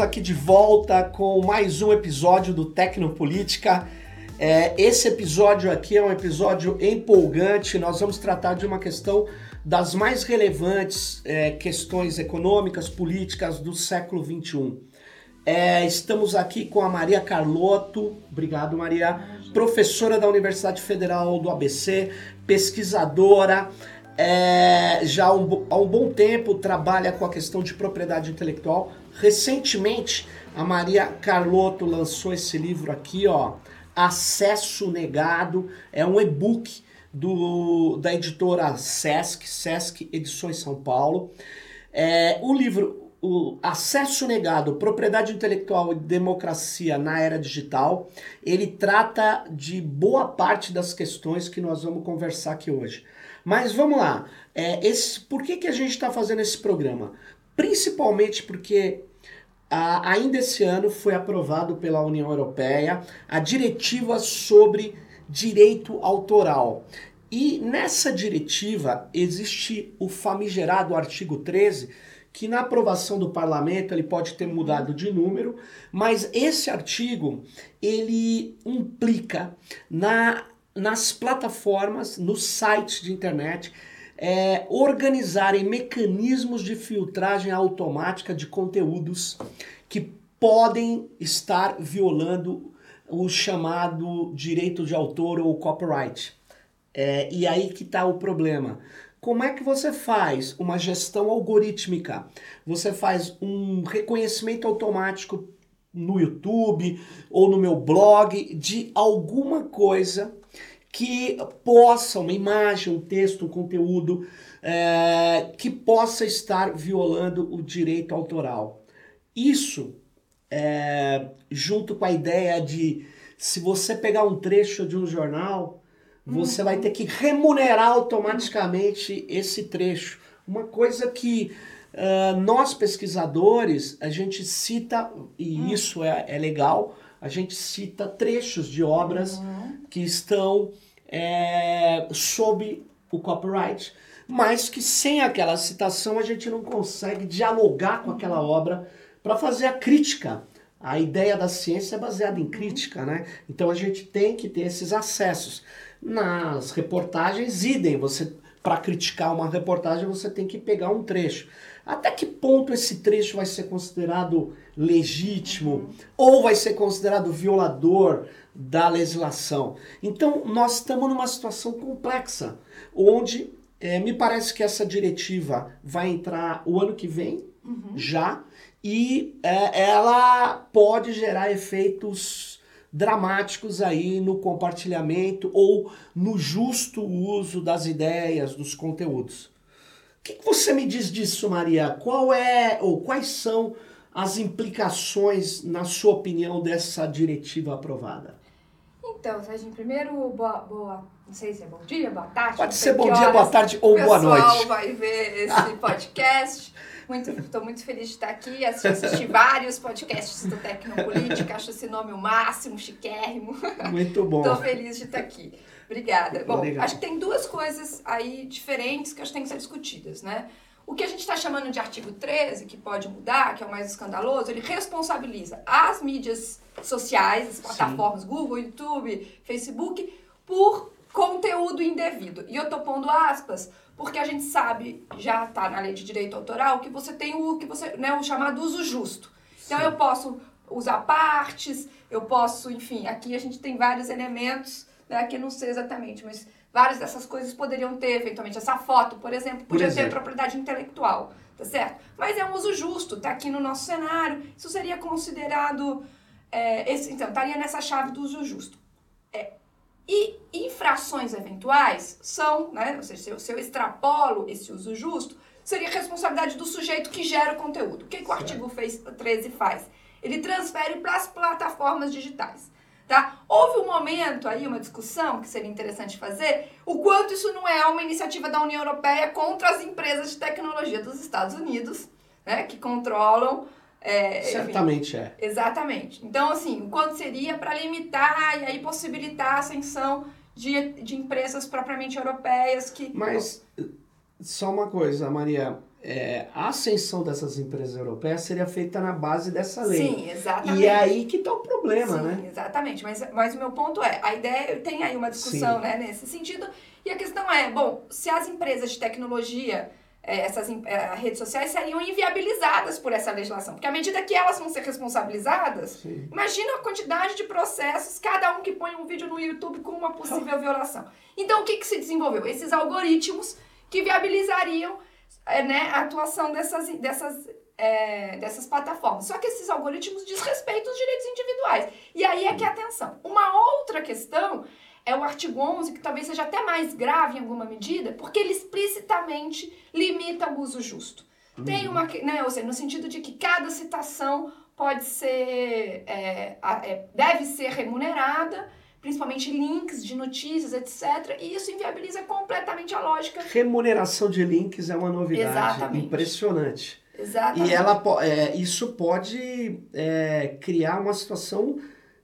Estamos aqui de volta com mais um episódio do Tecnopolítica. É, esse episódio aqui é um episódio empolgante. Nós vamos tratar de uma questão das mais relevantes é, questões econômicas, políticas do século XXI. É, estamos aqui com a Maria Carlotto, obrigado Maria, professora da Universidade Federal do ABC, pesquisadora, é, já há um, há um bom tempo trabalha com a questão de propriedade intelectual. Recentemente, a Maria Carlotto lançou esse livro aqui, ó, Acesso Negado, é um e-book do, da editora Sesc, Sesc Edições São Paulo. É, o livro o Acesso Negado, Propriedade Intelectual e Democracia na Era Digital, ele trata de boa parte das questões que nós vamos conversar aqui hoje. Mas vamos lá, é, esse, por que, que a gente está fazendo esse programa? Principalmente porque a, ainda esse ano foi aprovado pela União Europeia a diretiva sobre direito autoral. E nessa diretiva existe o famigerado artigo 13, que na aprovação do parlamento ele pode ter mudado de número, mas esse artigo ele implica na, nas plataformas, nos sites de internet, é, organizarem mecanismos de filtragem automática de conteúdos que podem estar violando o chamado direito de autor ou copyright. É, e aí que está o problema. Como é que você faz uma gestão algorítmica? Você faz um reconhecimento automático no YouTube ou no meu blog de alguma coisa que possa, uma imagem, um texto, um conteúdo, é, que possa estar violando o direito autoral. Isso, é, junto com a ideia de se você pegar um trecho de um jornal você vai ter que remunerar automaticamente esse trecho. Uma coisa que uh, nós pesquisadores, a gente cita, e hum. isso é, é, legal, a gente cita trechos de obras uhum. que estão é, sob o copyright, mas que sem aquela citação a gente não consegue dialogar com aquela obra para fazer a crítica. A ideia da ciência é baseada em crítica, né? Então a gente tem que ter esses acessos. Nas reportagens, idem, você para criticar uma reportagem você tem que pegar um trecho. Até que ponto esse trecho vai ser considerado legítimo ou vai ser considerado violador da legislação? Então, nós estamos numa situação complexa, onde é, me parece que essa diretiva vai entrar o ano que vem, uhum. já, e é, ela pode gerar efeitos dramáticos aí no compartilhamento ou no justo uso das ideias, dos conteúdos. O que, você me diz disso, Maria? Qual é ou quais são as implicações, na sua opinião, dessa diretiva aprovada? Então, Serginho, primeiro, boa, boa, não sei se é bom dia, boa tarde. Pode ser bom dia, boa tarde ou boa noite. O pessoal vai ver esse podcast. Muito, estou muito feliz de estar aqui. Assisti, assisti vários podcasts do Tecnopolítica. Acho esse nome o máximo, chiquérrimo. Muito bom. Estou feliz de estar aqui. Obrigada. Bom, Obrigado. acho que tem duas coisas aí diferentes que acho que têm que ser discutidas, né? O que a gente está chamando de artigo 13, que pode mudar, que é o mais escandaloso, ele responsabiliza as mídias sociais, as plataformas Sim. Google, YouTube, Facebook, por conteúdo indevido. E eu estou pondo aspas, porque a gente sabe, já está na lei de direito autoral, que você tem o que você, né, o chamado uso justo. Então Sim. eu posso usar partes, eu posso, enfim, aqui a gente tem vários elementos, né, aqui não sei exatamente, mas várias dessas coisas poderiam ter, eventualmente, essa foto, por exemplo, podia por exemplo. ter propriedade intelectual, tá certo? Mas é um uso justo, tá aqui no nosso cenário, isso seria considerado, é, esse, então, estaria nessa chave do uso justo. É, e infrações eventuais são, né, ou seja, se eu, se eu extrapolo esse uso justo, seria responsabilidade do sujeito que gera o conteúdo. O que, que o artigo fez, 13 faz? Ele transfere para as plataformas digitais. Tá? Houve um momento aí, uma discussão que seria interessante fazer, o quanto isso não é uma iniciativa da União Europeia contra as empresas de tecnologia dos Estados Unidos, né, que controlam é, Certamente enfim, é. Exatamente. Então, assim, o quanto seria para limitar e aí possibilitar a ascensão de, de empresas propriamente europeias que. Mas, só uma coisa, Maria. É, a ascensão dessas empresas europeias seria feita na base dessa lei. Sim, exatamente. E é aí que está o problema, Sim, né? Exatamente. Mas, mas o meu ponto é, a ideia, tem aí uma discussão né, nesse sentido, e a questão é, bom, se as empresas de tecnologia, é, essas é, redes sociais seriam inviabilizadas por essa legislação. Porque à medida que elas vão ser responsabilizadas, Sim. imagina a quantidade de processos, cada um que põe um vídeo no YouTube com uma possível violação. Então, o que, que se desenvolveu? Esses algoritmos que viabilizariam né, a atuação dessas, dessas, é, dessas plataformas. Só que esses algoritmos desrespeitam os direitos individuais. E aí é que é atenção. Uma outra questão é o artigo 11, que talvez seja até mais grave em alguma medida, porque ele explicitamente limita o uso justo. Uhum. Tem uma, né, ou seja, no sentido de que cada citação pode ser, é, é, deve ser remunerada, principalmente links de notícias, etc. E isso inviabiliza completamente a lógica. Remuneração de links é uma novidade Exatamente. impressionante. Exatamente. E ela, é, isso pode é, criar uma situação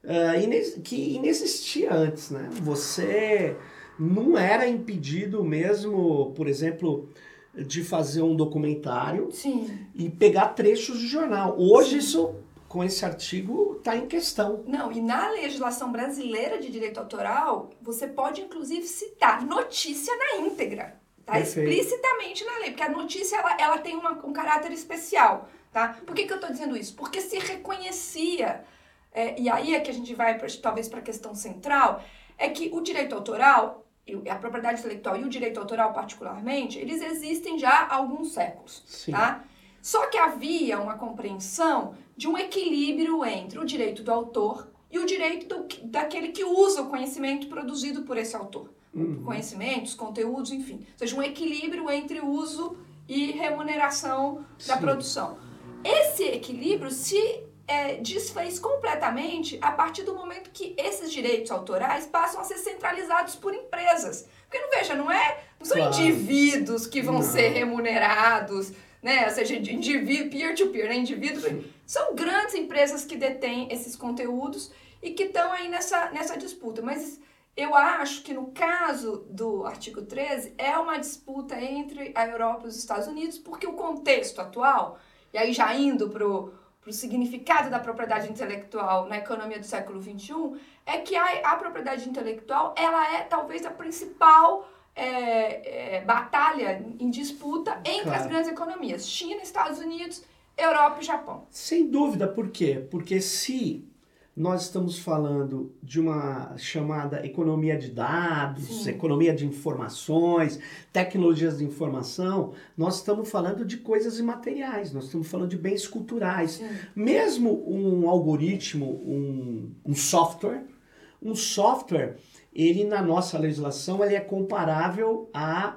uh, que inexistia antes, né? Você não era impedido mesmo, por exemplo, de fazer um documentário Sim. e pegar trechos de jornal. Hoje Sim. isso com esse artigo está em questão. Não, e na legislação brasileira de direito autoral, você pode inclusive citar notícia na íntegra. Tá explicitamente na lei, porque a notícia ela, ela tem uma, um caráter especial, tá? Por que, que eu estou dizendo isso? Porque se reconhecia, é, e aí é que a gente vai pra, talvez para a questão central, é que o direito autoral, a propriedade intelectual e o direito autoral particularmente, eles existem já há alguns séculos, Sim. tá? Só que havia uma compreensão de um equilíbrio entre o direito do autor e o direito do, daquele que usa o conhecimento produzido por esse autor. Uhum. Conhecimentos, conteúdos, enfim. Ou seja, um equilíbrio entre uso e remuneração Sim. da produção. Esse equilíbrio se é, desfez completamente a partir do momento que esses direitos autorais passam a ser centralizados por empresas. Porque não veja, não é, não são claro. indivíduos que vão não. ser remunerados né? Ou seja, indivíduo, peer-to-peer, né? Indivíduo. Sim. São grandes empresas que detêm esses conteúdos e que estão aí nessa, nessa disputa. Mas eu acho que no caso do artigo 13 é uma disputa entre a Europa e os Estados Unidos, porque o contexto atual, e aí já indo para o significado da propriedade intelectual na economia do século XXI, é que a, a propriedade intelectual ela é talvez a principal é, é, batalha em disputa entre claro. as grandes economias: China, Estados Unidos, Europa e Japão. Sem dúvida, por quê? Porque se nós estamos falando de uma chamada economia de dados, Sim. economia de informações, tecnologias de informação, nós estamos falando de coisas imateriais, nós estamos falando de bens culturais. Sim. Mesmo um algoritmo, um, um software, um software ele na nossa legislação ele é comparável a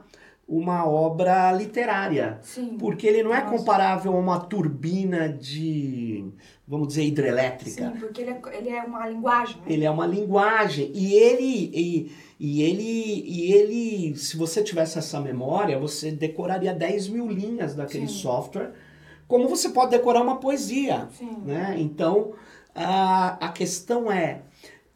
uma obra literária. Sim. Porque ele não é comparável a uma turbina de, vamos dizer, hidrelétrica. Sim, porque ele é, ele é uma linguagem. Né? Ele é uma linguagem. E ele, e, e, ele, e ele, se você tivesse essa memória, você decoraria 10 mil linhas daquele Sim. software, como você pode decorar uma poesia. Sim. Né? Então, a, a questão é,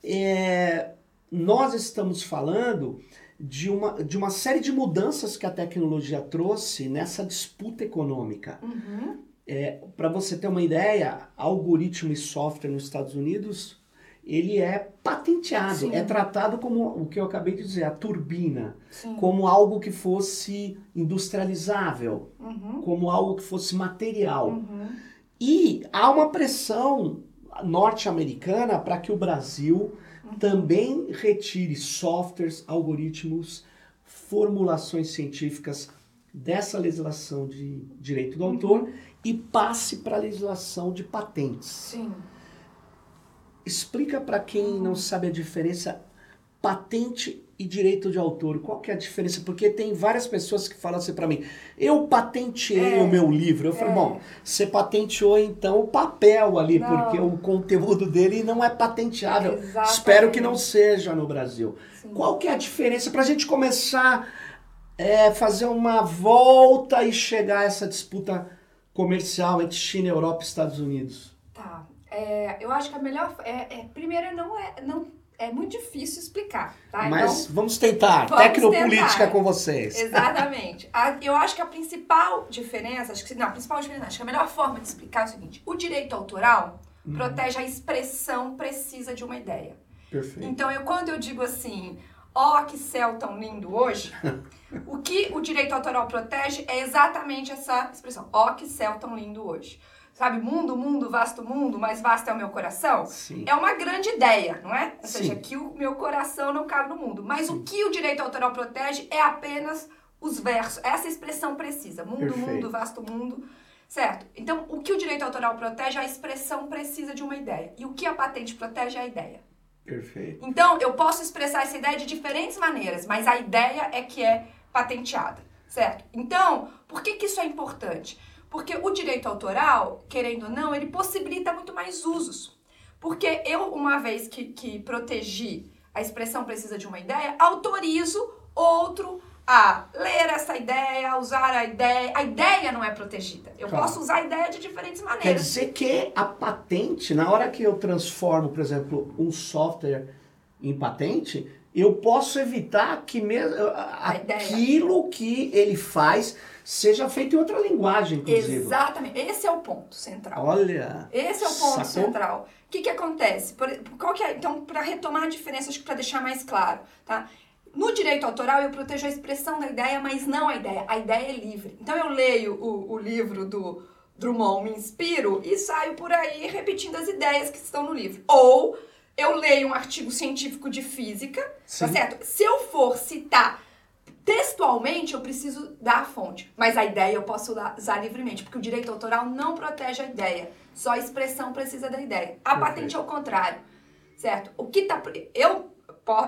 é nós estamos falando de uma, de uma série de mudanças que a tecnologia trouxe nessa disputa econômica. Uhum. É, Para você ter uma ideia, algoritmo e software nos Estados Unidos, ele é patenteado, Sim. é tratado como o que eu acabei de dizer, a turbina, Sim. como algo que fosse industrializável, uhum. como algo que fosse material. Uhum. E há uma pressão norte-americana para que o Brasil também retire softwares, algoritmos, formulações científicas dessa legislação de direito do autor uhum. e passe para a legislação de patentes. Sim. Explica para quem não sabe a diferença patente e direito de autor. Qual que é a diferença? Porque tem várias pessoas que falam assim para mim: eu patenteei é, o meu livro. Eu é. falei: bom, você patenteou então o papel ali, não. porque o conteúdo dele não é patenteável. Espero que não seja no Brasil. Sim. Qual que é a diferença para a gente começar a é, fazer uma volta e chegar a essa disputa comercial entre China, Europa e Estados Unidos? Tá. É, eu acho que a melhor. É, é, primeiro, não é. Não é muito difícil explicar, tá? Mas então, vamos tentar. Vamos Tecnopolítica tentar. com vocês. Exatamente. A, eu acho que a principal diferença, acho que não, a principal diferença, acho que a melhor forma de explicar é o seguinte: o direito autoral hum. protege a expressão precisa de uma ideia. Perfeito. Então, eu, quando eu digo assim, ó, oh, que céu tão lindo hoje, o que o direito autoral protege é exatamente essa expressão. Ó, oh, que céu tão lindo hoje sabe, mundo, mundo, vasto mundo, mais vasto é o meu coração, Sim. é uma grande ideia, não é? Ou seja, que o meu coração não cabe no mundo. Mas Sim. o que o direito autoral protege é apenas os versos, essa expressão precisa, mundo, Perfeito. mundo, vasto mundo, certo? Então, o que o direito autoral protege é a expressão precisa de uma ideia. E o que a patente protege é a ideia. Perfeito. Então, eu posso expressar essa ideia de diferentes maneiras, mas a ideia é que é patenteada, certo? Então, por que, que isso é importante? Porque o direito autoral, querendo ou não, ele possibilita muito mais usos. Porque eu, uma vez que, que protegi a expressão precisa de uma ideia, autorizo outro a ler essa ideia, a usar a ideia. A ideia não é protegida. Eu claro. posso usar a ideia de diferentes maneiras. Quer dizer que a patente, na hora que eu transformo, por exemplo, um software em patente, eu posso evitar que mesmo aquilo que ele faz seja feito em outra linguagem, inclusive. Exatamente. Esse é o ponto central. Olha. Esse é o ponto sacou? central. O que, que acontece? Por, qual que é, então, para retomar a diferença, acho que para deixar mais claro, tá? No direito autoral, eu protejo a expressão da ideia, mas não a ideia. A ideia é livre. Então, eu leio o, o livro do Drummond, me inspiro e saio por aí repetindo as ideias que estão no livro. Ou eu leio um artigo científico de física, tá Sim. tá certo? Se eu for citar Textualmente, eu preciso da fonte, mas a ideia eu posso usar livremente, porque o direito autoral não protege a ideia, só a expressão precisa da ideia. A Perfeito. patente é o contrário, certo? O que tá. Eu.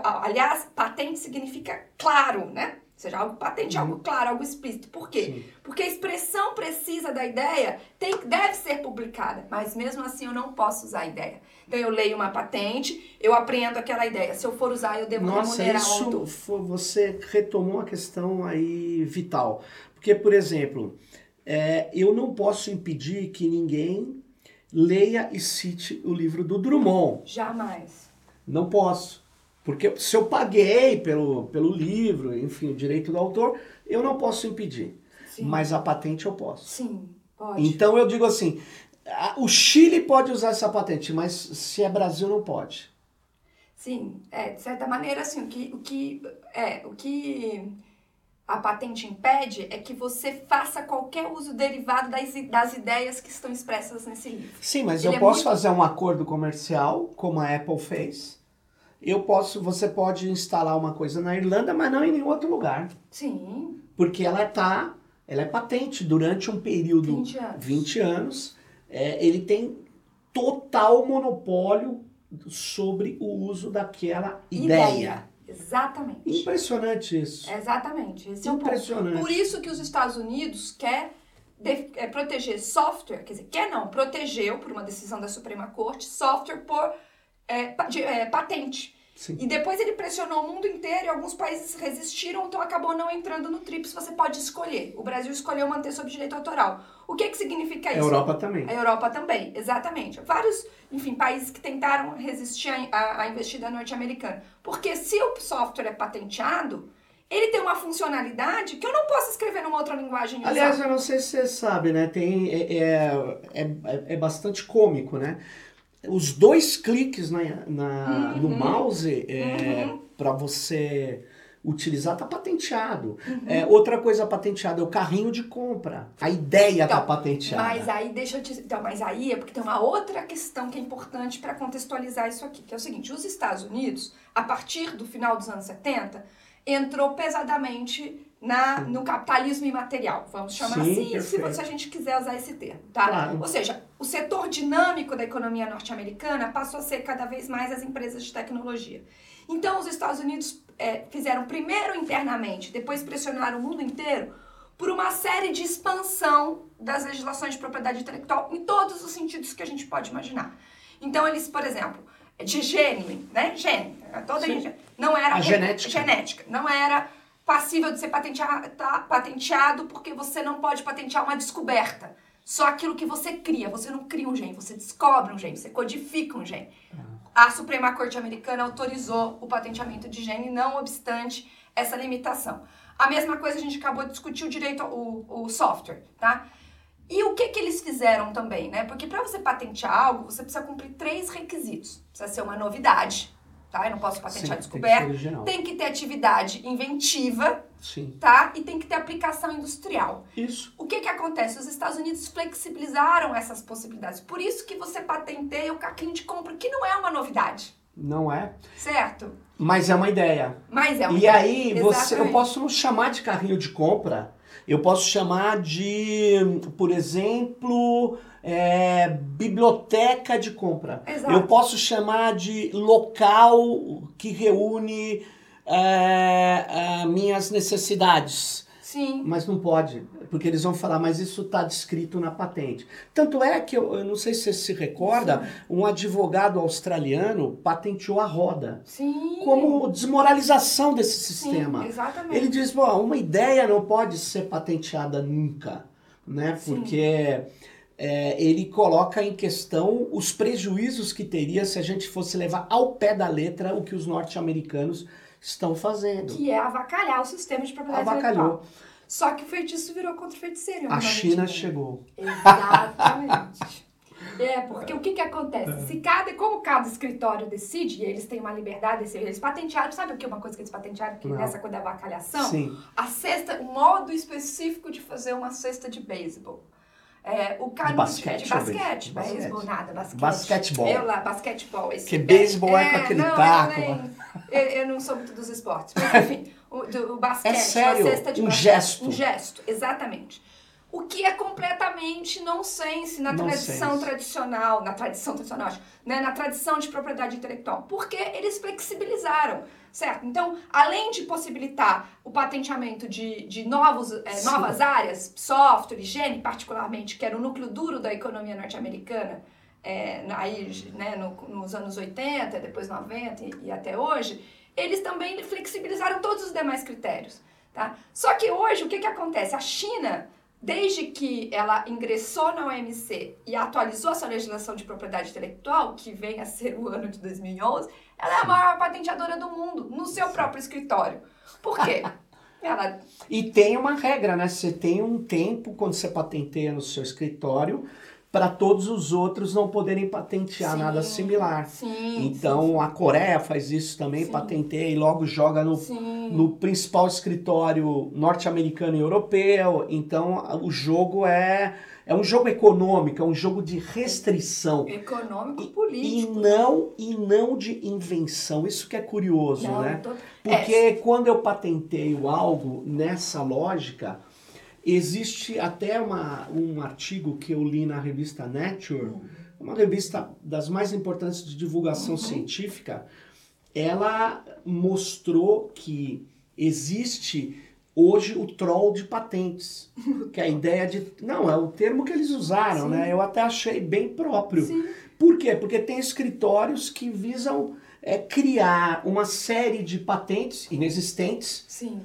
Aliás, patente significa claro, né? Ou seja, algo patente, uhum. algo claro, algo explícito. Por quê? Sim. Porque a expressão precisa da ideia tem, deve ser publicada, mas mesmo assim eu não posso usar a ideia. Então eu leio uma patente, eu aprendo aquela ideia. Se eu for usar, eu devo Nossa, remunerar isso o autor. você retomou uma questão aí vital. Porque, por exemplo, é, eu não posso impedir que ninguém leia e cite o livro do Drummond. Jamais. Não posso. Porque se eu paguei pelo, pelo livro, enfim, o direito do autor, eu não posso impedir. Sim. Mas a patente eu posso. Sim, pode. Então eu digo assim, o Chile pode usar essa patente, mas se é Brasil não pode. Sim, é, de certa maneira, assim, o que, o que, é, o que a patente impede é que você faça qualquer uso derivado das, das ideias que estão expressas nesse livro. Sim, mas Ele eu é posso muito... fazer um acordo comercial, como a Apple fez, eu posso, você pode instalar uma coisa na Irlanda, mas não em nenhum outro lugar. Sim. Porque ela tá, ela é patente durante um período 20 anos. 20 anos é, ele tem total monopólio sobre o uso daquela ideia. ideia. Exatamente. Impressionante isso. Exatamente. Esse Impressionante. É ponto. Por isso que os Estados Unidos quer é, proteger software, quer dizer, quer não, protegeu por uma decisão da Suprema Corte software por é, de, é, patente. Sim. E depois ele pressionou o mundo inteiro e alguns países resistiram, então acabou não entrando no TRIPS. Você pode escolher. O Brasil escolheu manter sob direito autoral. O que, que significa isso? A Europa também. A Europa também, exatamente. Vários, enfim, países que tentaram resistir à, investida norte-americana. Porque se o software é patenteado, ele tem uma funcionalidade que eu não posso escrever numa outra linguagem. Aliás, eu não sei se você sabe, né? Tem, é, é, é, é bastante cômico, né? Os dois cliques na, na uhum. no mouse é, uhum. para você utilizar tá patenteado. Uhum. É, outra coisa patenteada é o carrinho de compra. A ideia tá então, tá patenteada. Mas aí deixa eu te, então, mas aí é porque tem uma outra questão que é importante para contextualizar isso aqui, que é o seguinte, os Estados Unidos, a partir do final dos anos 70, entrou pesadamente na, no capitalismo imaterial, vamos chamar Sim, assim, se, se, a gente quiser usar esse termo, tá? Claro. Ou seja, o setor dinâmico da economia norte-americana passou a ser cada vez mais as empresas de tecnologia. Então, os Estados Unidos é, fizeram primeiro internamente, depois pressionaram o mundo inteiro por uma série de expansão das legislações de propriedade intelectual em todos os sentidos que a gente pode imaginar. Então, eles, por exemplo, de gênio, né? Gênio, toda não era a genética. genética, não era passível de ser patenteado, tá, patenteado porque você não pode patentear uma descoberta. Só aquilo que você cria. Você não cria um gene, você descobre um gene, você codifica um gene. a Suprema Corte Americana autorizou o patenteamento de gene, não obstante essa limitação. A mesma coisa a gente acabou de discutir o direito ao o software, tá? E o que que eles fizeram também, né? Porque para você patentear algo, você precisa cumprir três requisitos. Precisa ser uma novidade, tá? Eu não posso patentear Sim, descoberta. Tem que, tem que, ter atividade inventiva, Sim. tá? E tem que ter aplicação industrial. Isso. O que que acontece? Os Estados Unidos flexibilizaram essas possibilidades. Por isso que você patenteia o caquinho de compra, que não é uma novidade. Não é? Certo. Mas é uma ideia. Mas é uma e ideia. E aí, você, eu posso não chamar de carrinho de compra, eu posso chamar de, por exemplo, é, biblioteca de compra. Exato. Eu posso chamar de local que reúne é, minhas necessidades. Sim. Mas não pode, porque eles vão falar, mas isso está descrito na patente. Tanto é que, eu, eu não sei se você se recorda, Sim. um advogado australiano patenteou a roda. Sim. Como desmoralização desse sistema. Sim, exatamente. Ele diz, Bom, uma ideia não pode ser patenteada nunca, né? Porque... É, ele coloca em questão os prejuízos que teria se a gente fosse levar ao pé da letra o que os norte-americanos estão fazendo. Que é avacalhar o sistema de propriedade Avacalhou. intelectual. Só que o feitiço virou contra o feiticeiro. A China chegou. Exatamente. É, porque o que que acontece? É. Se cada, como cada escritório decide, e eles têm uma liberdade, eles patentearam, sabe o que é uma coisa que eles patentearam, que nessa coisa da avacalhação? Sim. A cesta, o modo específico de fazer uma cesta de beisebol. É, o de basquete, de basquete, beisebol, nada, basquete. Basquetebol. Eu lá, basquetebol. Esse, que beisebol é, é, com aquele não, taco. Eu, nem, eu, eu, não sou muito dos esportes, mas enfim, o, do, o basquete, é sério? a cesta de um basquete, gesto. Um gesto, exatamente. O que é completamente nonsense na tradição tradicional, na tradição tradicional, né, na tradição de propriedade intelectual, porque eles flexibilizaram certo? Então, além de possibilitar o patenteamento de, de novos, é, novas áreas, software, higiene, particularmente, que era o núcleo duro da economia norte-americana, é, aí, né, no, nos anos 80, depois 90 e, e até hoje, eles também flexibilizaram todos os demais critérios. Tá? Só que hoje, o que, que acontece? A China desde que ela ingressou na OMC e atualizou a sua legislação de propriedade intelectual, que vem a ser o ano de 2011, ela é a maior patenteadora do mundo, no seu próprio escritório. Por quê? Ela... E tem uma regra, né? Você tem um tempo quando você patenteia no seu escritório para todos os outros não poderem patentear sim, nada similar. Sim, então sim, a Coreia faz isso também, patenteia e logo joga no, no principal escritório norte-americano e europeu. Então o jogo é é um jogo econômico, é um jogo de restrição. Econômico, político. E não, e não de invenção. Isso que é curioso, não, né? Tô... Porque é. quando eu patenteio algo nessa lógica, existe até uma, um artigo que eu li na revista Nature, uhum. uma revista das mais importantes de divulgação uhum. científica. Ela mostrou que existe hoje o troll de patentes. que é a ideia de. Não, é o termo que eles usaram, Sim. né? Eu até achei bem próprio. Sim. Por quê? Porque tem escritórios que visam é, criar uma série de patentes inexistentes Sim.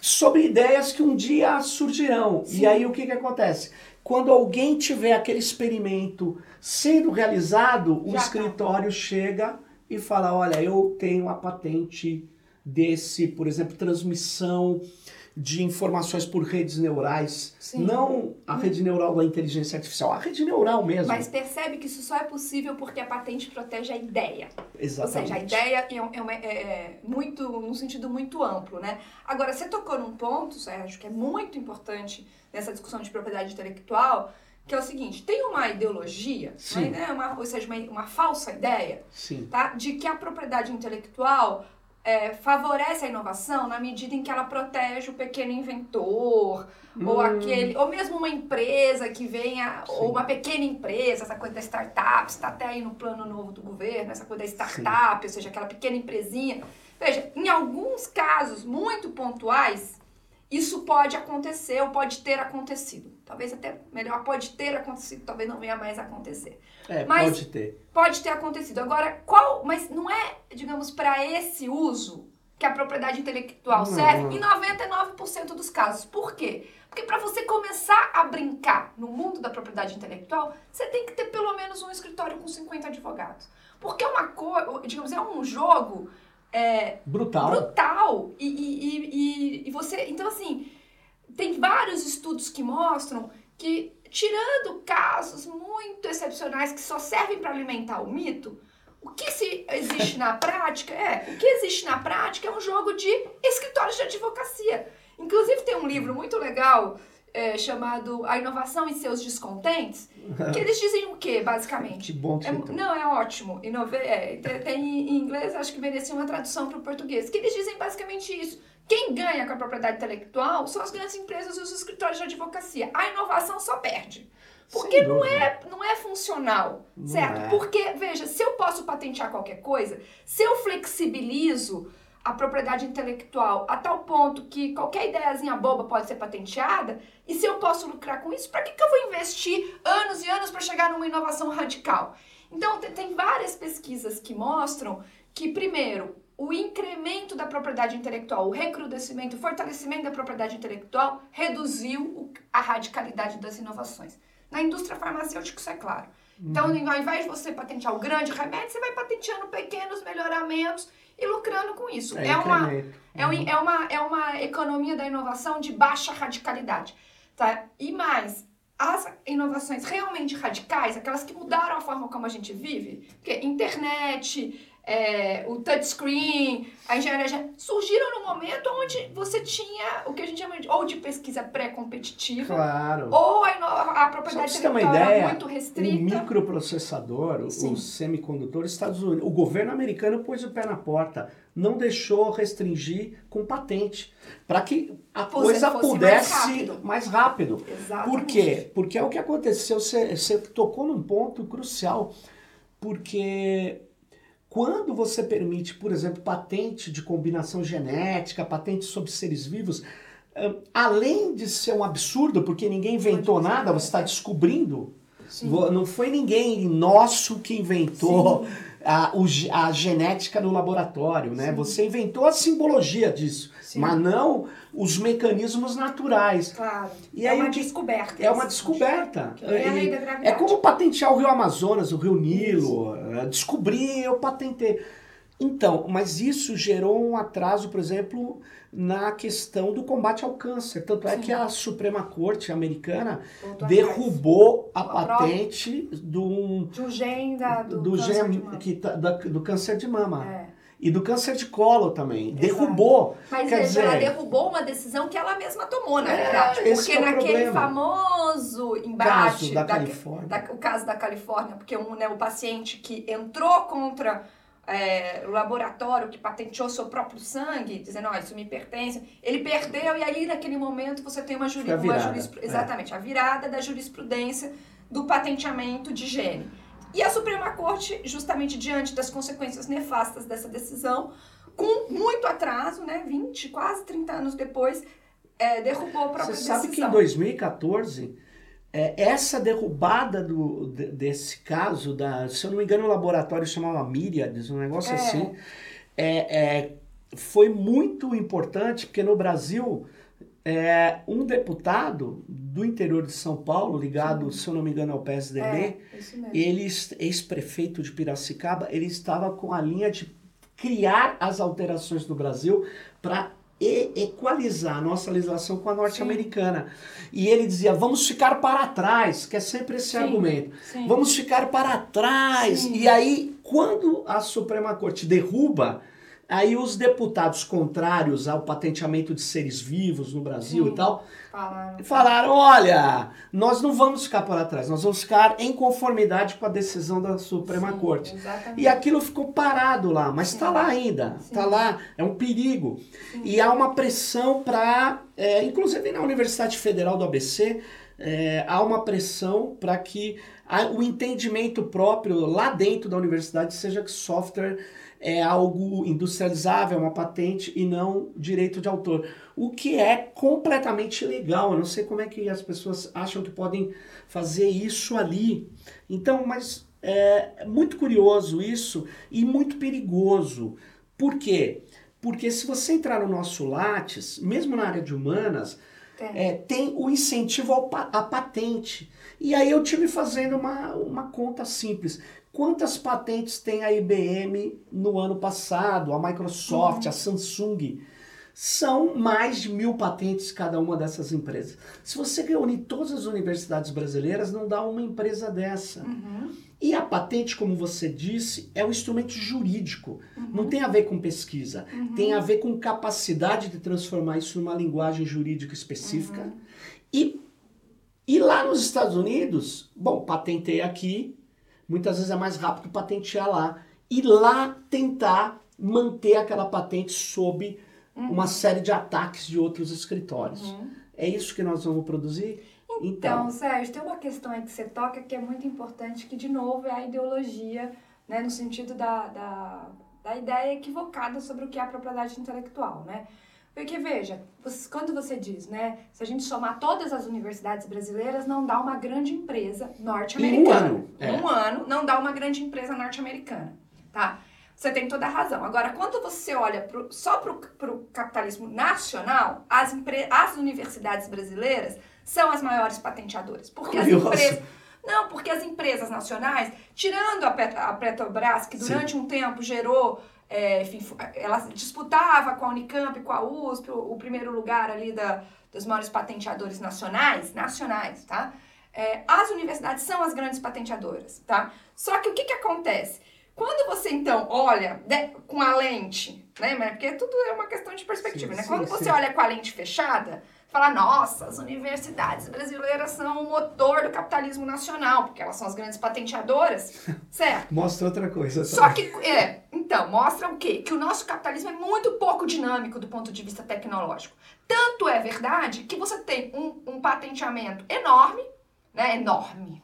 Sobre ideias que um dia surgirão. Sim. E aí o que, que acontece? Quando alguém tiver aquele experimento sendo realizado, o Já tá. escritório tá. chega e fala: olha, eu tenho a patente desse, por exemplo, transmissão de informações por redes neurais. Sim. Não a rede neural da inteligência artificial, a rede neural mesmo. Mas percebe que isso só é possível porque a patente protege a ideia. Exatamente. Ou seja, a ideia é, é, uma, é, é muito, num sentido muito amplo, né? Agora, você tocou num ponto, Sérgio, que é muito importante nessa discussão de propriedade intelectual, que é o seguinte, tem uma ideologia, né, uma, ou seja, uma, uma falsa ideia, Sim. Tá, de que a propriedade intelectual é, favorece a inovação na medida em que ela protege o pequeno inventor, hum. ou aquele, ou mesmo uma empresa que venha, Sim. ou uma pequena empresa, essa coisa da startup, está até aí no plano novo do governo, essa coisa da startup, Sim. ou seja, aquela pequena empresinha. Veja, em alguns casos muito pontuais, isso pode acontecer ou pode ter acontecido. Talvez até melhor, pode ter acontecido, talvez não venha mais acontecer. É, mas pode ter. Pode ter acontecido. Agora, qual. Mas não é, digamos, para esse uso que a propriedade intelectual não. serve em 99% dos casos. Por quê? Porque para você começar a brincar no mundo da propriedade intelectual, você tem que ter pelo menos um escritório com 50 advogados. Porque é uma coisa, digamos, é um jogo é, brutal. Brutal. E, e, e, e, você. Então, assim, tem vários estudos que mostram que, tirando casos muito excepcionais que só servem para alimentar o mito, o que se existe na prática é. O que existe na prática é um jogo de escritórios de advocacia. Inclusive, tem um livro muito legal é, chamado A Inovação e Seus Descontentes, que eles dizem o quê, basicamente? Que bom é, Não, é ótimo. Inove é, tem, em inglês, acho que merecia uma tradução para o português. Que eles dizem basicamente isso. Quem ganha com a propriedade intelectual são as grandes empresas e os escritórios de advocacia. A inovação só perde. Porque não é, não é funcional, não certo? É. Porque, veja, se eu posso patentear qualquer coisa, se eu flexibilizo a propriedade intelectual a tal ponto que qualquer ideiazinha boba pode ser patenteada, e se eu posso lucrar com isso, para que, que eu vou investir anos e anos para chegar numa inovação radical? Então, tem várias pesquisas que mostram que, primeiro, o incremento da propriedade intelectual, o recrudescimento, o fortalecimento da propriedade intelectual reduziu a radicalidade das inovações. Na indústria farmacêutica, isso é claro. Então, uhum. ao invés de você patentear o grande remédio, você vai patenteando pequenos melhoramentos e lucrando com isso. É, é uma, é, um, é, uma, é uma economia da inovação de baixa radicalidade. Tá? E mais, as inovações realmente radicais, aquelas que mudaram a forma como a gente vive, porque internet, é, o touchscreen, a engenharia surgiram no momento onde você tinha o que a gente chama de ou de pesquisa pré-competitiva, claro. ou a, a propriedade intelectual muito restrita. O microprocessador, Sim. os semicondutores, Estados Unidos, o governo americano pôs o pé na porta, não deixou restringir com patente, para que a coisa pudesse mais rápido. mais rápido. Exatamente. Por quê? Porque é o que aconteceu, você, você tocou num ponto crucial, porque quando você permite, por exemplo, patente de combinação genética, patente sobre seres vivos, além de ser um absurdo, porque ninguém inventou nada, você está descobrindo. Sim. Não foi ninguém nosso que inventou a, a, genética no laboratório, né? Sim. Você inventou a simbologia disso, Sim. mas não os mecanismos naturais. Claro. E é aí, uma descoberta. É uma descoberta. É, é como patentear o rio Amazonas, o rio Nilo. É, descobrir, eu patentei. Então, mas isso gerou um atraso, por exemplo, na questão do combate ao câncer. Tanto é Sim. que a Suprema Corte americana derrubou a patente do, do gene, da, do, do câncer gene que, tá, da, do câncer de mama. É e do câncer de colo também. Exato. Derrubou. Mas Quer dizer, ela derrubou uma decisão que ela mesma tomou, na é, verdade. Porque é naquele problema. famoso embate. Caso da, da Califórnia. Da, o caso da Califórnia, porque um, né, o paciente que entrou contra é, o laboratório que patenteou seu próprio sangue, dizendo, ó, oh, isso me pertence, ele perdeu e aí naquele momento você tem uma, juri, uma jurisprudência. É. Exatamente, a virada da jurisprudência do patenteamento de gene. E a Suprema Corte, justamente diante das consequências nefastas dessa decisão, com muito atraso, né, 20, quase 30 anos depois, é, derrubou a própria Você decisão. sabe que em 2014, é, essa derrubada do, desse caso, da, se eu não me engano, o laboratório chamava Myriads, um negócio é. assim, é, é, foi muito importante, porque no Brasil é, um deputado do interior de São Paulo, ligado, Sim. se eu não me engano, ao PSDB, é, ele, ex-prefeito de Piracicaba, ele estava com a linha de criar as alterações no Brasil para equalizar a nossa legislação com a norte-americana. E ele dizia: vamos ficar para trás, que é sempre esse Sim. argumento. Sim. Vamos ficar para trás. E aí, quando a Suprema Corte derruba Aí os deputados contrários ao patenteamento de seres vivos no Brasil Sim, e tal falaram. falaram: olha, nós não vamos ficar para trás, nós vamos ficar em conformidade com a decisão da Suprema Sim, Corte. Exatamente. E aquilo ficou parado lá, mas está lá ainda, está lá, é um perigo. E há uma pressão para, é, inclusive na Universidade Federal do ABC, é, há uma pressão para que o entendimento próprio lá dentro da universidade seja que software é algo industrializável, é uma patente e não direito de autor. O que é completamente legal. Eu não sei como é que as pessoas acham que podem fazer isso ali. Então, mas é muito curioso isso e muito perigoso. Por quê? Porque se você entrar no nosso Lattes, mesmo na área de humanas, é, tem o incentivo à patente. E aí eu tive fazendo uma, uma conta simples. Quantas patentes tem a IBM no ano passado, a Microsoft, uhum. a Samsung? São mais de mil patentes cada uma dessas empresas. Se você reunir todas as universidades brasileiras, não dá uma empresa dessa. Uhum. E a patente, como você disse, é um instrumento jurídico. Uhum. Não tem a ver com pesquisa. Uhum. Tem a ver com capacidade de transformar isso numa linguagem jurídica específica. Uhum. E, e lá nos Estados Unidos, bom, patentei aqui, muitas vezes é mais rápido patentear lá. E lá tentar manter aquela patente sob uhum. uma série de ataques de outros escritórios. Uhum. É isso que nós vamos produzir? Então, então, Sérgio, tem uma questão aí que você toca que é muito importante, que de novo é a ideologia, né, no sentido da, da, da ideia equivocada sobre o que é a propriedade intelectual, né? Porque, veja, quando você diz, né, se a gente somar todas as universidades brasileiras, não dá uma grande empresa norte-americana. Um ano. É. Um ano não dá uma grande empresa norte-americana, tá? Você tem toda a razão. Agora, quando você olha pro, só para o capitalismo nacional, as, as universidades brasileiras são as maiores patenteadoras. Porque Curioso. as empresas. Não, porque as empresas nacionais, tirando a, Pet, a Petrobras, que durante Sim. um tempo gerou. É, enfim, ela disputava com a Unicamp, com a USP, o, o primeiro lugar ali da, dos maiores patenteadores nacionais, nacionais, tá? É, as universidades são as grandes patenteadoras, tá? Só que o que, que acontece? Quando você, então, olha né, com a lente, né? Porque tudo é uma questão de perspectiva, sim, né? Sim, Quando você sim. olha com a lente fechada, fala, nossa, as universidades brasileiras são o motor do capitalismo nacional, porque elas são as grandes patenteadoras, certo? mostra outra coisa. Só que, é, então, mostra o quê? Que o nosso capitalismo é muito pouco dinâmico do ponto de vista tecnológico. Tanto é verdade que você tem um, um patenteamento enorme, né? Enorme,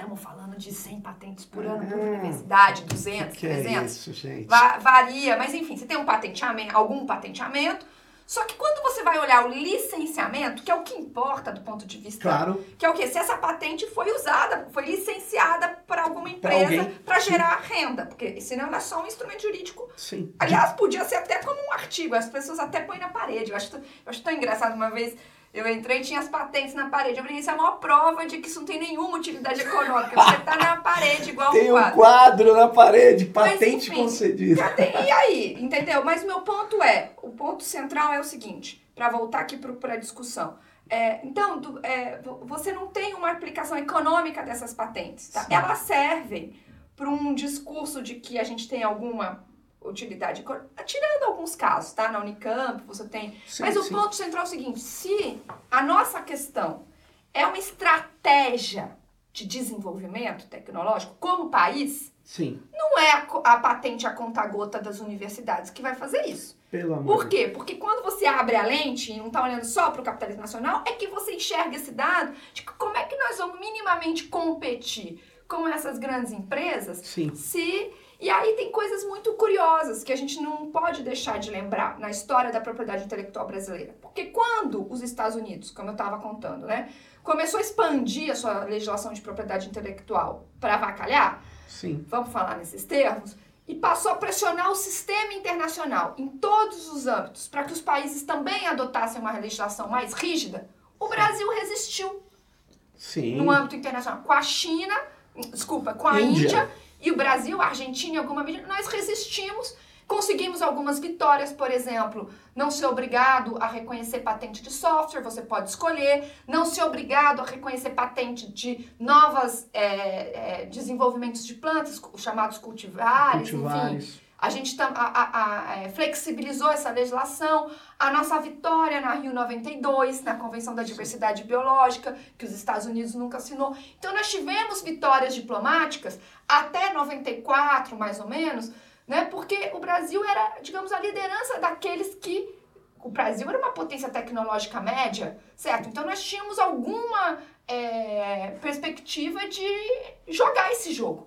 Estamos falando de 100 patentes por ano por ah, universidade, 200, que 300. É isso, gente? Va varia, mas enfim, você tem um patenteamento, algum patenteamento. Só que quando você vai olhar o licenciamento, que é o que importa do ponto de vista. Claro. Que é o quê? Se essa patente foi usada, foi licenciada para alguma empresa para gerar renda. Porque senão ela é só um instrumento jurídico. Sim. Aliás, podia ser até como um artigo. As pessoas até põem na parede. Eu acho, eu acho tão engraçado uma vez eu entrei e tinha as patentes na parede. Eu brinquei, isso é uma prova de que isso não tem nenhuma utilidade econômica. Você tá na parede igual tem um quadro. Tem um quadro na parede, patente concedida. E aí, entendeu? Mas o meu ponto é, o ponto central é o seguinte, para voltar aqui para a discussão. É, então, do, é, você não tem uma aplicação econômica dessas patentes. Tá? Elas servem para um discurso de que a gente tem alguma utilidade, tirando alguns casos, tá? Na Unicamp você tem. Sim, Mas sim. o ponto central é o seguinte: se a nossa questão é uma estratégia de desenvolvimento tecnológico como país, sim. não é a, a patente a conta-gota das universidades que vai fazer isso. Pelo amor. Por quê? Porque quando você abre a lente e não está olhando só para o capitalismo nacional, é que você enxerga esse dado de como é que nós vamos minimamente competir com essas grandes empresas Sim. se e aí tem coisas muito curiosas que a gente não pode deixar de lembrar na história da propriedade intelectual brasileira. Porque quando os Estados Unidos, como eu estava contando, né, começou a expandir a sua legislação de propriedade intelectual para avacalhar, Sim. vamos falar nesses termos, e passou a pressionar o sistema internacional em todos os âmbitos para que os países também adotassem uma legislação mais rígida, o Brasil resistiu Sim. no âmbito internacional. Com a China, desculpa, com a Índia, Índia e o Brasil, a Argentina, em alguma medida, nós resistimos, conseguimos algumas vitórias, por exemplo, não ser obrigado a reconhecer patente de software, você pode escolher, não ser obrigado a reconhecer patente de novas é, é, desenvolvimentos de plantas, chamados cultivares, cultivares. enfim. A gente a, a, a, é, flexibilizou essa legislação. A nossa vitória na Rio 92, na Convenção da Diversidade Biológica, que os Estados Unidos nunca assinou. Então, nós tivemos vitórias diplomáticas até 94, mais ou menos, né? porque o Brasil era, digamos, a liderança daqueles que. O Brasil era uma potência tecnológica média, certo? Então, nós tínhamos alguma é, perspectiva de jogar esse jogo.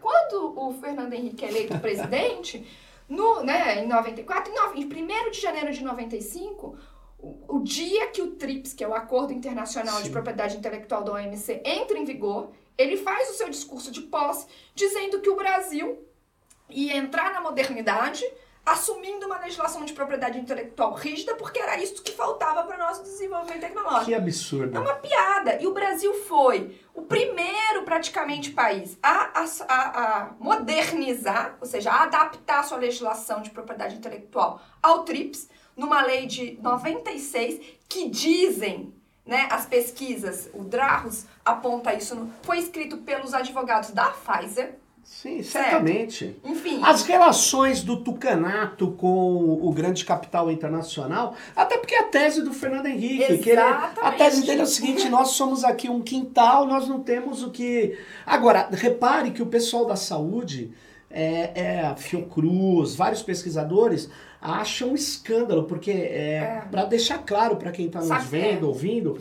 Quando o Fernando Henrique é eleito presidente, no, né, em 94, em, 1 de janeiro de 95, o, o dia que o TRIPS, que é o Acordo Internacional Sim. de Propriedade Intelectual da OMC, entra em vigor, ele faz o seu discurso de posse dizendo que o Brasil ia entrar na modernidade assumindo uma legislação de propriedade intelectual rígida, porque era isso que faltava para o nosso desenvolvimento tecnológico. Que absurdo. É uma piada. E o Brasil foi o primeiro, praticamente, país a, a, a, modernizar, ou seja, a adaptar a sua legislação de propriedade intelectual ao TRIPS, numa lei de 96, que dizem né, as pesquisas, o Drarros aponta isso, no, foi escrito pelos advogados da Pfizer, Sim, certamente. Enfim. As relações do Tucanato com o grande capital internacional, até porque a tese do Fernando Henrique, Exatamente. que ele, a tese dele é o seguinte: nós somos aqui um quintal, nós não temos o que. Agora, repare que o pessoal da saúde, é, é Fiocruz, vários pesquisadores acham um escândalo, porque é, é. para deixar claro para quem está nos vendo, ouvindo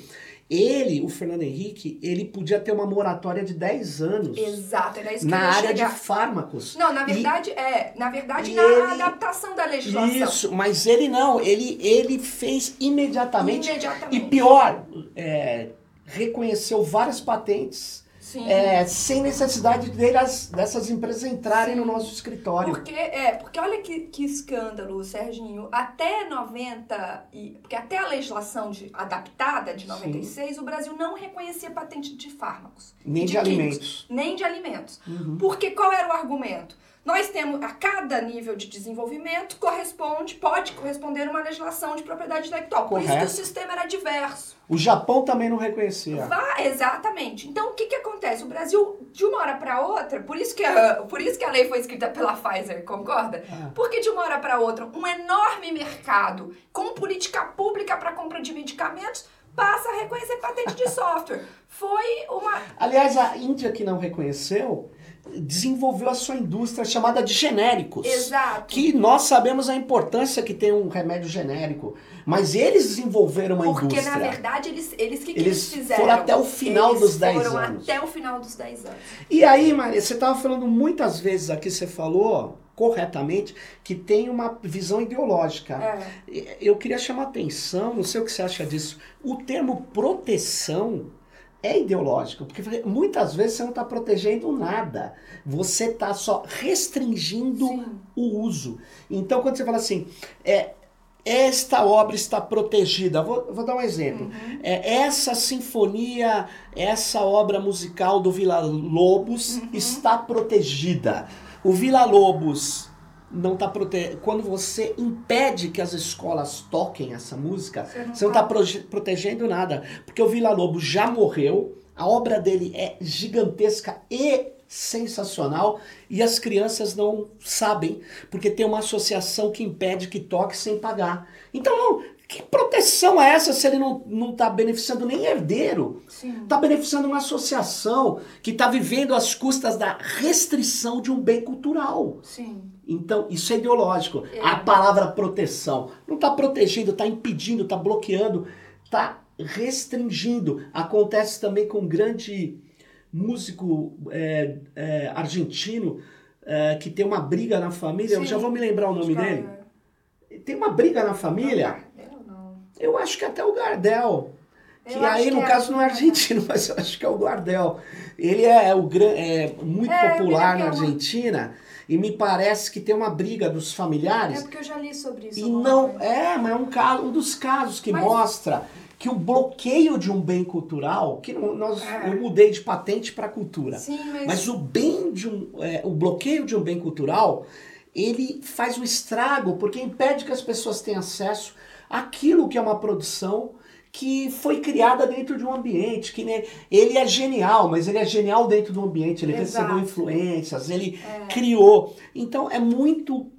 ele, o Fernando Henrique, ele podia ter uma moratória de 10 anos. Exato, era isso que Na área chegar. de fármacos. Não, na verdade, e, é. Na verdade, na ele, adaptação da legislação. Isso, mas ele não. Ele, ele fez imediatamente. Imediatamente. E pior, é, reconheceu várias patentes é, sem necessidade delas, dessas empresas entrarem Sim. no nosso escritório. Porque, é, porque olha que, que escândalo, Serginho. Até 90, e, porque até a legislação de, adaptada de 96, Sim. o Brasil não reconhecia patente de fármacos. Nem de, de alimentos. Nem de alimentos. Uhum. Porque qual era o argumento? Nós temos, a cada nível de desenvolvimento, corresponde, pode corresponder uma legislação de propriedade intelectual. Por isso que o sistema era diverso. O Japão também não reconhecia. Vá, exatamente. Então, o que, que acontece? O Brasil, de uma hora para outra, por isso, que a, por isso que a lei foi escrita pela Pfizer, concorda? Ah. Porque de uma hora para outra, um enorme mercado com política pública para compra de medicamentos passa a reconhecer patente de software. Foi uma. Aliás, a Índia que não reconheceu desenvolveu a sua indústria chamada de genéricos. Exato. Que nós sabemos a importância que tem um remédio genérico. Mas eles desenvolveram uma Porque, indústria. Porque, na verdade, eles, eles que, eles, eles fizeram? foram até o final eles dos 10 foram anos. até o final dos 10 anos. E aí, Maria, você estava falando muitas vezes aqui, você falou corretamente, que tem uma visão ideológica. É. Eu queria chamar atenção, não sei o que você acha disso, o termo proteção é ideológico, porque muitas vezes você não está protegendo nada, você está só restringindo Sim. o uso. Então, quando você fala assim, é, esta obra está protegida, vou, vou dar um exemplo. Uhum. É, essa sinfonia, essa obra musical do Vila Lobos uhum. está protegida. O Vila Lobos não está protegendo. Quando você impede que as escolas toquem essa música, você não está tá protegendo nada. Porque o Vila Lobo já morreu, a obra dele é gigantesca e sensacional e as crianças não sabem, porque tem uma associação que impede que toque sem pagar. Então, que proteção é essa se ele não está beneficiando nem herdeiro? Está beneficiando uma associação que está vivendo às custas da restrição de um bem cultural. Sim. Então, isso é ideológico. É. A palavra proteção. Não está protegendo, está impedindo, está bloqueando, está restringindo. Acontece também com um grande músico é, é, argentino é, que tem uma briga na família. Sim. Eu já vou me lembrar o nome dele. Tem uma briga na família. Eu acho que até o Gardel. Que aí, no que é caso, não é argentino, mas eu acho que é o Gardel. Ele é, o, é muito é, popular na Argentina. E me parece que tem uma briga dos familiares. É porque eu já li sobre isso. E não, é, mas é um, caso, um dos casos que mas... mostra que o bloqueio de um bem cultural, que nós, é. eu mudei de patente para cultura, Sim, mas... mas... o bem de um, é, o bloqueio de um bem cultural, ele faz um estrago porque impede que as pessoas tenham acesso àquilo que é uma produção que foi criada dentro de um ambiente, que né, ele é genial, mas ele é genial dentro do ambiente, ele Exato. recebeu influências, ele é. criou. Então é muito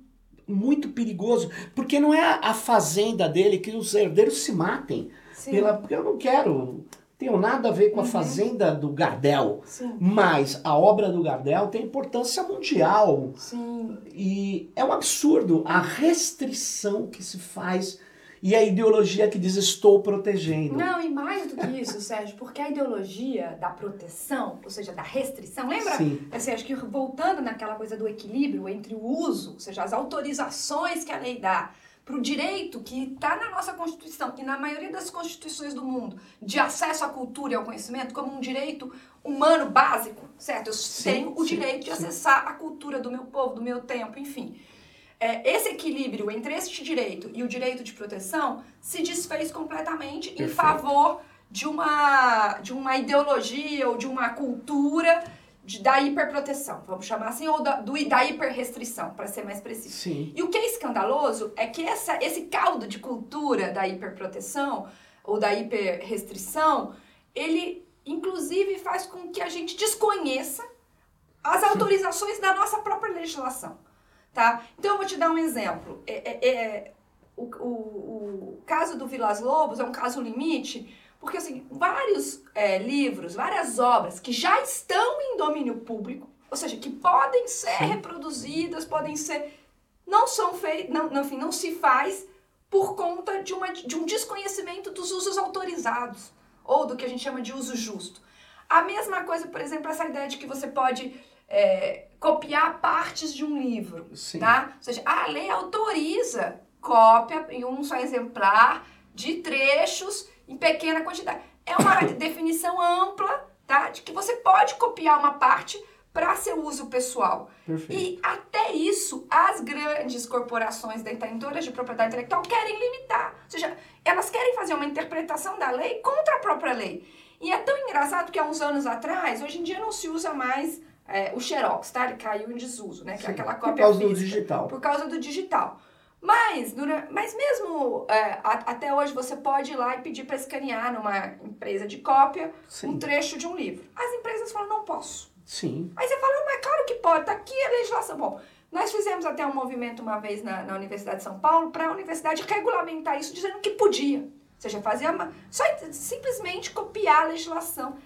muito perigoso, porque não é a fazenda dele que os herdeiros se matem. Pela, porque eu não quero tenho nada a ver com a uhum. fazenda do Gardel, Sim. mas a obra do Gardel tem importância mundial. Sim. E é um absurdo a restrição que se faz e a ideologia que diz estou protegendo. Não, e mais do que isso, Sérgio, porque a ideologia da proteção, ou seja, da restrição, lembra? Sim. Assim, acho que voltando naquela coisa do equilíbrio entre o uso, ou seja, as autorizações que a lei dá para o direito que está na nossa Constituição e na maioria das constituições do mundo, de acesso à cultura e ao conhecimento como um direito humano básico, certo? Eu sim, tenho o sim, direito de sim. acessar a cultura do meu povo, do meu tempo, enfim. É, esse equilíbrio entre este direito e o direito de proteção se desfez completamente Perfeito. em favor de uma, de uma ideologia ou de uma cultura de, da hiperproteção, vamos chamar assim, ou da, do, da hiperrestrição, para ser mais preciso. Sim. E o que é escandaloso é que essa, esse caldo de cultura da hiperproteção ou da hiperrestrição, ele inclusive faz com que a gente desconheça as Sim. autorizações da nossa própria legislação. Tá? Então eu vou te dar um exemplo. É, é, é o, o, o caso do Vilas Lobos é um caso limite porque, assim, vários é, livros, várias obras que já estão em domínio público, ou seja, que podem ser Sim. reproduzidas, podem ser. não são feitas, não, não, enfim, não se faz por conta de, uma, de um desconhecimento dos usos autorizados, ou do que a gente chama de uso justo. A mesma coisa, por exemplo, essa ideia de que você pode é, copiar partes de um livro, Sim. tá? Ou seja, a lei autoriza cópia em um só exemplar de trechos em pequena quantidade. É uma definição ampla, tá? De que você pode copiar uma parte para seu uso pessoal. Perfeito. E até isso, as grandes corporações detentoras de propriedade intelectual querem limitar. Ou seja, elas querem fazer uma interpretação da lei contra a própria lei. E é tão engraçado que há uns anos atrás, hoje em dia não se usa mais é, o Xerox, tá? Ele caiu em desuso, né? Que é aquela cópia Por causa física, do digital. Por causa do digital. Mas, durante, mas mesmo é, a, até hoje você pode ir lá e pedir para escanear numa empresa de cópia Sim. um trecho de um livro. As empresas falam, não posso. Sim. Aí você fala, mas claro que pode, tá aqui a legislação. Bom, nós fizemos até um movimento uma vez na, na Universidade de São Paulo para a universidade regulamentar isso, dizendo que podia. Ou seja, fazer uma, só simplesmente copiar a legislação.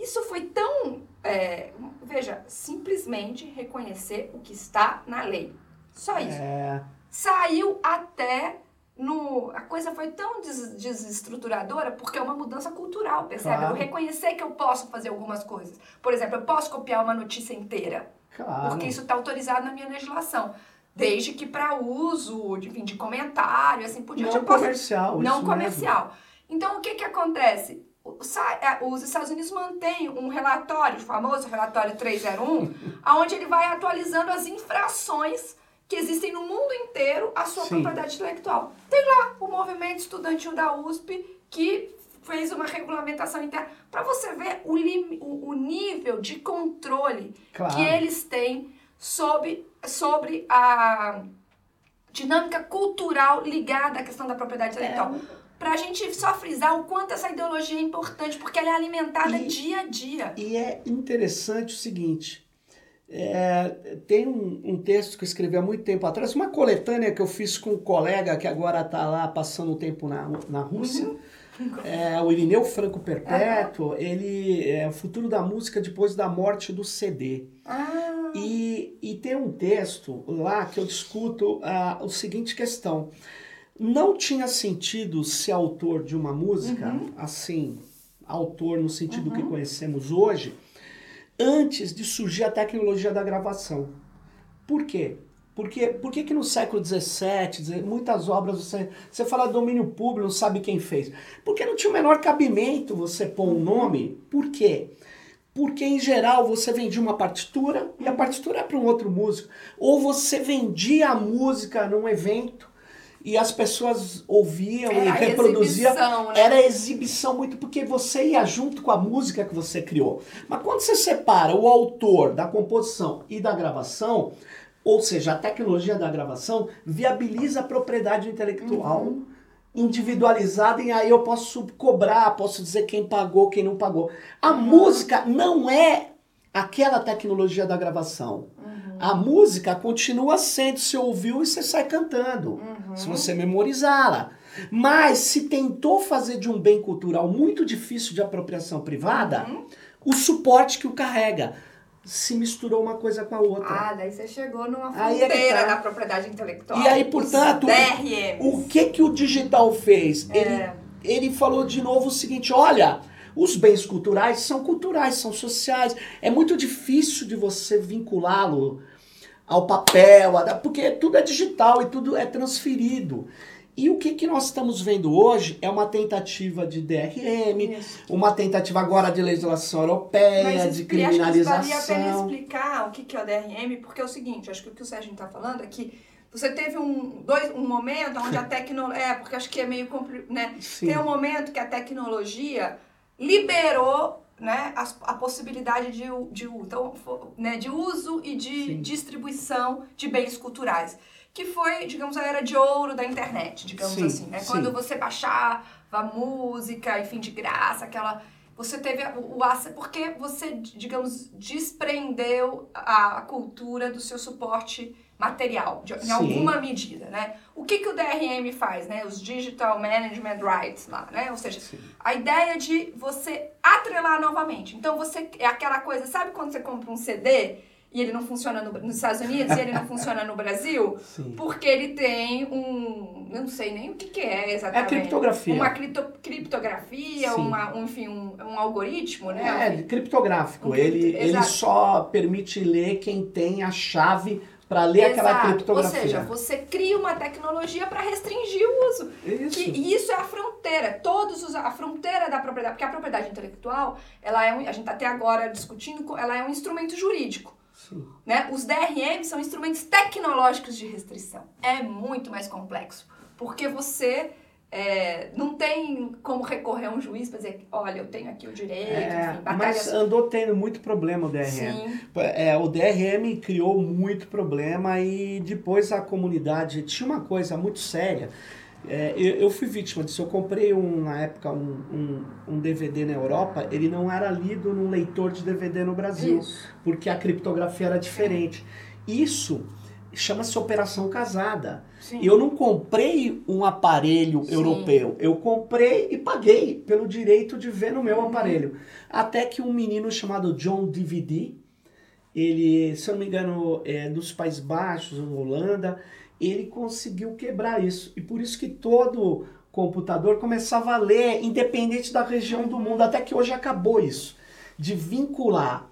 Isso foi tão, é, veja, simplesmente reconhecer o que está na lei. Só isso. É saiu até no. A coisa foi tão des, desestruturadora porque é uma mudança cultural, percebe? Claro. Eu reconhecer que eu posso fazer algumas coisas. Por exemplo, eu posso copiar uma notícia inteira. Claro. Porque isso está autorizado na minha legislação. Desde que para uso, enfim, de comentário, assim por diante. Não comercial. Posso... Não comercial. Mesmo. Então, o que, que acontece? É, os Estados Unidos mantêm um relatório, o famoso relatório 301, onde ele vai atualizando as infrações que existem no mundo inteiro a sua Sim. propriedade intelectual. Tem lá o movimento estudantil da USP que fez uma regulamentação interna para você ver o, lim, o, o, nível de controle claro. que eles têm sobre, sobre a dinâmica cultural ligada à questão da propriedade intelectual. É. Para a gente só frisar o quanto essa ideologia é importante, porque ela é alimentada e, dia a dia. E é interessante o seguinte: é, tem um, um, texto que eu escrevi há muito tempo atrás, uma coletânea que eu fiz com um colega que agora está lá passando um tempo na, na Rússia. Uhum. É, o Irineu Franco Perpétuo, ele é o futuro da música depois da morte do CD. Ah. E, e tem um texto lá que eu discuto a, a seguinte questão. Não tinha sentido ser autor de uma música, uhum. assim, autor no sentido que uhum. conhecemos hoje, antes de surgir a tecnologia da gravação. Por quê? Porque, por que, que no século XVII, muitas obras, você, você fala domínio público, não sabe quem fez? Porque não tinha o menor cabimento você pôr um nome. Por quê? Porque, em geral, você vendia uma partitura e a partitura é para um outro músico. Ou você vendia a música num evento e as pessoas ouviam e reproduziam. Exibição, né? Era exibição muito porque você ia junto com a música que você criou. Mas quando você separa o autor da composição e da gravação, ou seja, a tecnologia da gravação viabiliza a propriedade intelectual uhum. individualizada e aí eu posso cobrar, posso dizer quem pagou, quem não pagou. A uhum. música não é aquela tecnologia da gravação. A música continua sendo, você ouviu e você sai cantando, uhum. se você memorizá-la. Mas se tentou fazer de um bem cultural muito difícil de apropriação privada, uhum. o suporte que o carrega se misturou uma coisa com a outra. Ah, daí você chegou numa fronteira é tá. da propriedade intelectual. E aí, portanto, o que que o digital fez? É. Ele, ele falou de novo o seguinte, olha, os bens culturais são culturais, são sociais. É muito difícil de você vinculá-lo ao papel, porque tudo é digital e tudo é transferido. E o que, que nós estamos vendo hoje é uma tentativa de DRM, Isso. uma tentativa agora de legislação europeia, Mas, de criminalização. Mas valia a pena explicar o que, que é o DRM, porque é o seguinte, acho que o que o Sérgio está falando é que Você teve um, dois, um momento onde a tecnologia. É, porque acho que é meio. Né? Tem um momento que a tecnologia liberou né, a, a possibilidade de, de, então, né, de uso e de Sim. distribuição de bens culturais. Que foi, digamos, a era de ouro da internet, digamos Sim. assim. Né? Quando você baixava música, enfim, de graça, aquela você teve o, o porque você, digamos, desprendeu a, cultura do seu suporte material, de, em alguma medida, né? O que, que o DRM faz, né? Os Digital Management Rights lá, né? Ou seja, Sim. a ideia de você atrelar novamente. Então, você é aquela coisa, sabe quando você compra um CD e ele não funciona no, nos Estados Unidos e ele não funciona no Brasil, Sim. porque ele tem um, eu não sei nem o que, que é exatamente. É criptografia. Uma cripto, criptografia, uma, um, enfim, um, um, algoritmo, né? É, criptográfico. Um, ele, ele só permite ler quem tem a chave para ler Exato. aquela criptografia. Ou seja, você cria uma tecnologia para restringir o uso. Isso. Que, e isso é a fronteira. Todos os, a fronteira da propriedade, porque a propriedade intelectual, ela é um, a gente está até agora discutindo, ela é um instrumento jurídico. Né? Os DRM são instrumentos tecnológicos de restrição. É muito mais complexo, porque você é, não tem como recorrer a um juiz para dizer, olha, eu tenho aqui o direito, é, enfim, Mas andou tendo muito problema o DRM. Sim. É, o DRM criou muito problema e depois a comunidade tinha uma coisa muito séria é, eu, eu, fui vítima disso. Eu comprei um, na época um, um, um, DVD na Europa, ele não era lido num leitor de DVD no Brasil, Isso. porque a criptografia era diferente. Isso chama-se Operação Casada. Sim. Eu não comprei um aparelho Sim. europeu, eu comprei e paguei pelo direito de ver no meu uhum. aparelho. Até que um menino chamado John DVD, ele, se eu não me engano, é dos Países Baixos, Holanda, ele conseguiu quebrar isso. E por isso que todo computador começava a ler, independente da região do mundo, até que hoje acabou isso, de vincular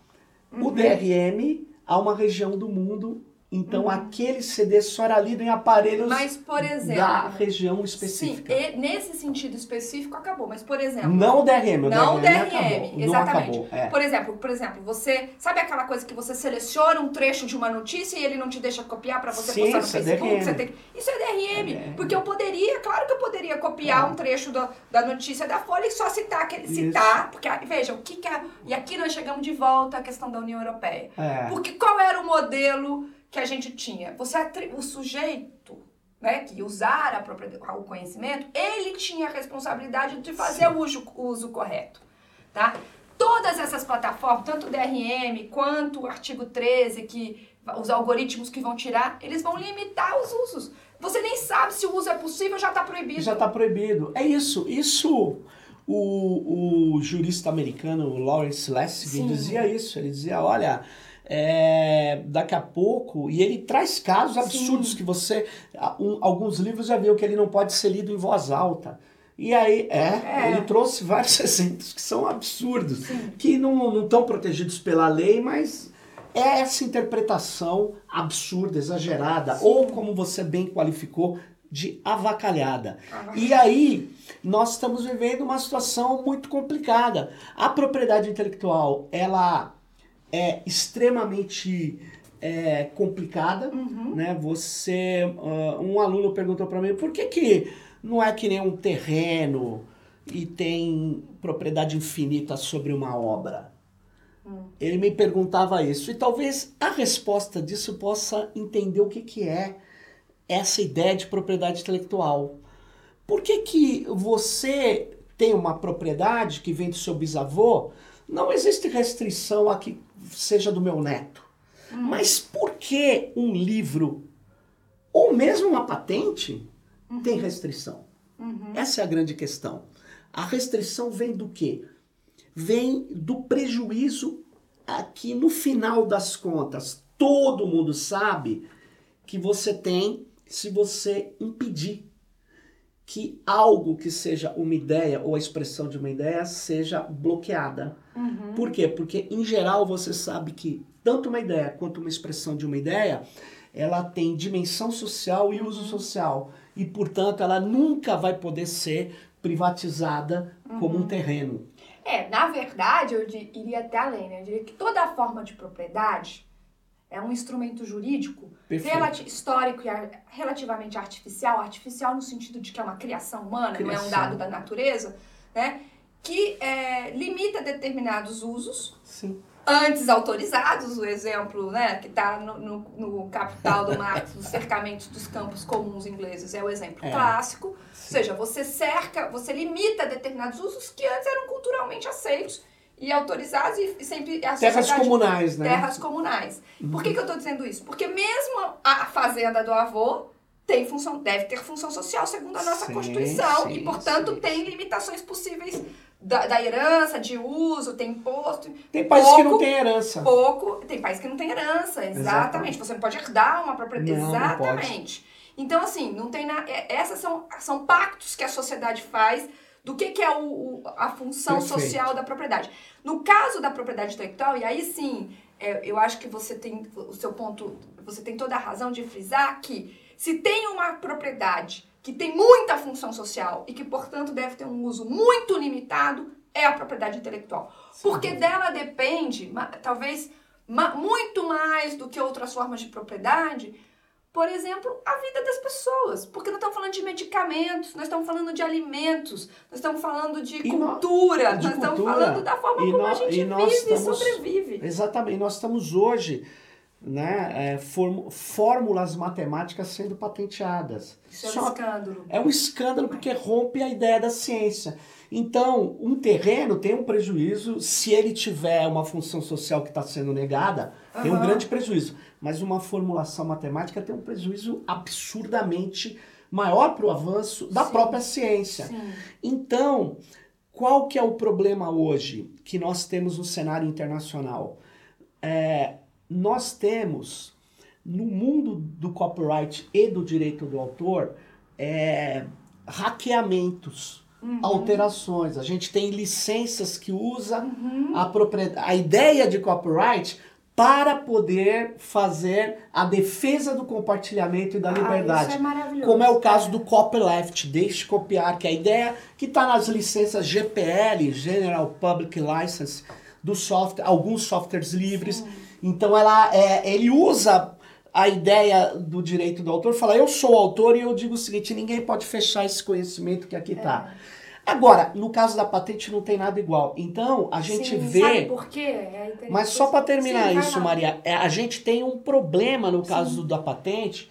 uhum. o DRM a uma região do mundo então, uhum. aquele CD só era lido em aparelhos mas, por exemplo, da região específica. Sim, nesse sentido específico acabou, mas por exemplo... Não o DRM, o não DRM, DRM acabou, exatamente. Acabou, é. Por exemplo, por exemplo, você... Sabe aquela coisa que você seleciona um trecho de uma notícia e ele não te deixa copiar para você Sim, postar no é Facebook? É tem, isso é DRM, é porque eu poderia, claro que eu poderia copiar é. um trecho do, da notícia da Folha e só citar, aquele, citar porque, veja, o que que é... E aqui nós chegamos de volta à questão da União Europeia. É. Porque qual era o modelo que a gente tinha. Você o sujeito né, que usar a própria, o conhecimento, ele tinha a responsabilidade de fazer o uso, o uso correto. Tá? Todas essas plataformas, tanto o DRM quanto o artigo 13, que os algoritmos que vão tirar, eles vão limitar os usos. Você nem sabe se o uso é possível, já está proibido. Já está proibido. É isso. Isso, o, o jurista americano Lawrence Lessig dizia isso. Ele dizia, olha, é, daqui a pouco, e ele traz casos absurdos Sim. que você. Um, alguns livros já viu que ele não pode ser lido em voz alta. E aí, é, é. ele trouxe vários exemplos que são absurdos, Sim. que não estão protegidos pela lei, mas é essa interpretação absurda, exagerada, Sim. ou como você bem qualificou, de avacalhada. E aí, nós estamos vivendo uma situação muito complicada. A propriedade intelectual, ela é extremamente é, complicada, uhum. né? Você, uh, um aluno perguntou para mim, por que que não é que nem um terreno e tem propriedade infinita sobre uma obra? Uhum. Ele me perguntava isso e talvez a resposta disso possa entender o que que é essa ideia de propriedade intelectual. Por que que você tem uma propriedade que vem do seu bisavô? Não existe restrição a que seja do meu neto. Hum. Mas por que um livro, ou mesmo uma patente, uhum. tem restrição? Uhum. Essa é a grande questão. A restrição vem do quê? Vem do prejuízo aqui no final das contas. Todo mundo sabe que você tem se você impedir que algo que seja uma ideia ou a expressão de uma ideia seja bloqueada. Uhum. Por quê? Porque, em geral, você sabe que tanto uma ideia quanto uma expressão de uma ideia, ela tem dimensão social e uso uhum. social. E, portanto, ela nunca vai poder ser privatizada uhum. como um uhum. terreno. É, na verdade, eu iria até além, né? Eu diria que toda forma de propriedade é um instrumento jurídico relati histórico e ar relativamente artificial, artificial no sentido de que é uma criação humana, criação. não é um dado da natureza, né? que é, limita determinados usos. Sim antes autorizados, o exemplo né, que está no, no, no, capital do Marx, os cercamentos dos campos comuns ingleses, é o exemplo é. clássico. Sim. Ou seja, você cerca, você limita determinados usos que antes eram culturalmente aceitos e autorizados e, sempre a terras comunais, né? Terras comunais. Uhum. Por que, que eu estou dizendo isso? Porque mesmo a fazenda do avô tem função, deve ter função social segundo a nossa sim, Constituição sim, e, portanto, sim. tem limitações possíveis da, da, herança, de uso, tem imposto. Tem países que não tem herança. Pouco, tem países que não tem herança, exatamente. exatamente. Você não pode herdar uma propriedade. Exatamente. Não então, assim, não tem na, é, essas são, são pactos que a sociedade faz do que, que é o, o a função Perfeito. social da propriedade. No caso da propriedade intelectual, e aí sim, é, eu acho que você tem o seu ponto, você tem toda a razão de frisar que se tem uma propriedade que tem muita função social e que, portanto, deve ter um uso muito limitado, é a propriedade intelectual. Sim. Porque dela depende, talvez muito mais do que outras formas de propriedade, por exemplo, a vida das pessoas. Porque nós estamos falando de medicamentos, nós estamos falando de alimentos, nós estamos falando de e cultura, no, de nós cultura. estamos falando da forma e como no, a gente vive estamos, e sobrevive. Exatamente. Nós estamos hoje né, é, fórmulas matemáticas sendo patenteadas. Isso é um escândalo. É um escândalo porque rompe a ideia da ciência. Então, um terreno tem um prejuízo se ele tiver uma função social que está sendo negada, uhum. tem um grande prejuízo. Mas uma formulação matemática tem um prejuízo absurdamente maior para o avanço da Sim. própria ciência. Sim. Então, qual que é o problema hoje que nós temos no cenário internacional? É, nós temos no mundo do copyright e do direito do autor é, hackeamentos, uhum. alterações. A gente tem licenças que usa uhum. a, propriedade, a ideia de copyright para poder fazer a defesa do compartilhamento e da ah, liberdade. É como é o caso do copyleft, deixe copiar, que é a ideia que está nas licenças GPL, General Public License, do software, alguns softwares livres. Sim então ela, é, ele usa a ideia do direito do autor, fala, eu sou autor e eu digo o seguinte, ninguém pode fechar esse conhecimento que aqui está. É. Agora, no caso da patente não tem nada igual. Então, a gente Sim, vê. Sabe por quê? É mas só para terminar Sim, isso, Maria, é, a gente tem um problema no caso Sim. da patente,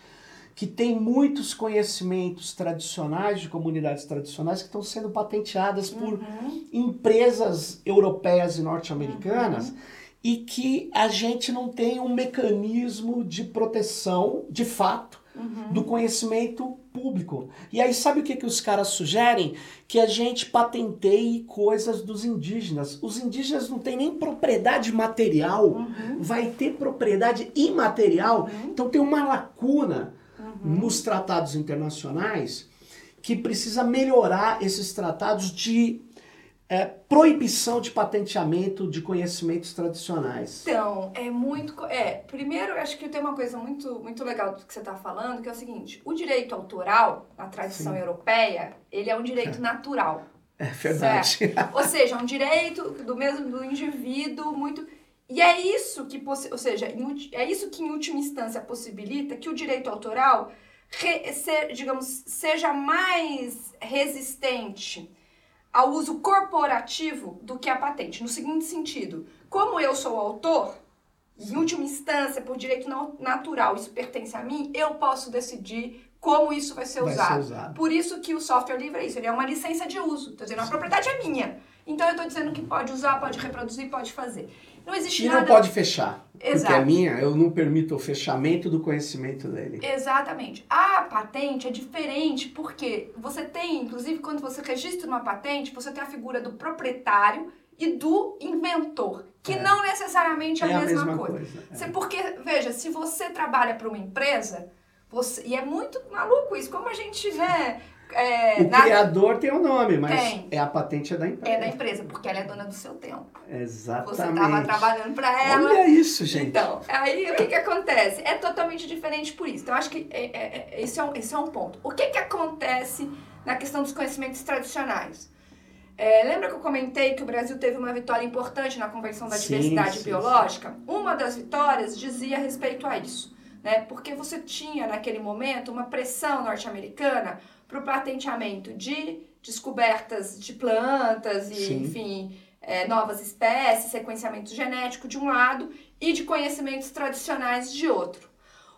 que tem muitos conhecimentos tradicionais, de comunidades tradicionais, que estão sendo patenteadas por uhum. empresas europeias e norte-americanas. Uhum e que a gente não tem um mecanismo de proteção, de fato, uhum. do conhecimento público. E aí, sabe o que, que os caras sugerem? Que a gente patenteie coisas dos indígenas. Os indígenas não têm nem propriedade material, uhum. vai ter propriedade imaterial. Uhum. Então, tem uma lacuna uhum. nos tratados internacionais que precisa melhorar esses tratados de é, proibição de patenteamento de conhecimentos tradicionais. Então, é muito. É, primeiro, acho que tem uma coisa muito, muito legal do que você está falando, que é o seguinte: o direito autoral, na tradição Sim. europeia, ele é um direito natural. É verdade. Ou seja, é um direito do mesmo do indivíduo muito. E é isso que, ou seja, é isso que em última instância possibilita que o direito autoral, re, digamos, seja mais resistente ao uso corporativo do que a patente. No seguinte sentido, como eu sou autor, em última instância, por direito natural, isso pertence a mim, eu posso decidir como isso vai ser, vai usado. ser usado. Por isso que o software livre é isso, ele é uma licença de uso. Estou dizendo, a propriedade é minha. Então eu estou dizendo que pode usar, pode reproduzir, pode fazer. Não existe e nada... não pode fechar. Exato. Porque é minha, eu não permito o fechamento do conhecimento dele. Exatamente. A patente é diferente porque você tem, inclusive, quando você registra uma patente, você tem a figura do proprietário e do inventor, que é. não necessariamente é, é a, mesma, mesma coisa. coisa é. Porque, veja, se você trabalha para uma empresa, você, e é muito maluco isso, como a gente, né, é, o na... criador tem o um nome, mas tem. é a patente é da empresa. É da empresa, porque ela é dona do seu tempo. Exatamente. Você estava trabalhando para ela. Olha isso, gente. Então, aí o que, que acontece? É totalmente diferente por isso. Então, acho que é, é, é, esse, é um, esse é um ponto. O que, que acontece na questão dos conhecimentos tradicionais? É, lembra que eu comentei que o Brasil teve uma vitória importante na Convenção da Diversidade sim, Biológica? Sim. Uma das vitórias dizia respeito a isso, né? Porque você tinha naquele momento uma pressão norte-americana para o patenteamento de descobertas de plantas e, sim. enfim, é, novas espécies, sequenciamento genético de um lado e de conhecimentos tradicionais de outro.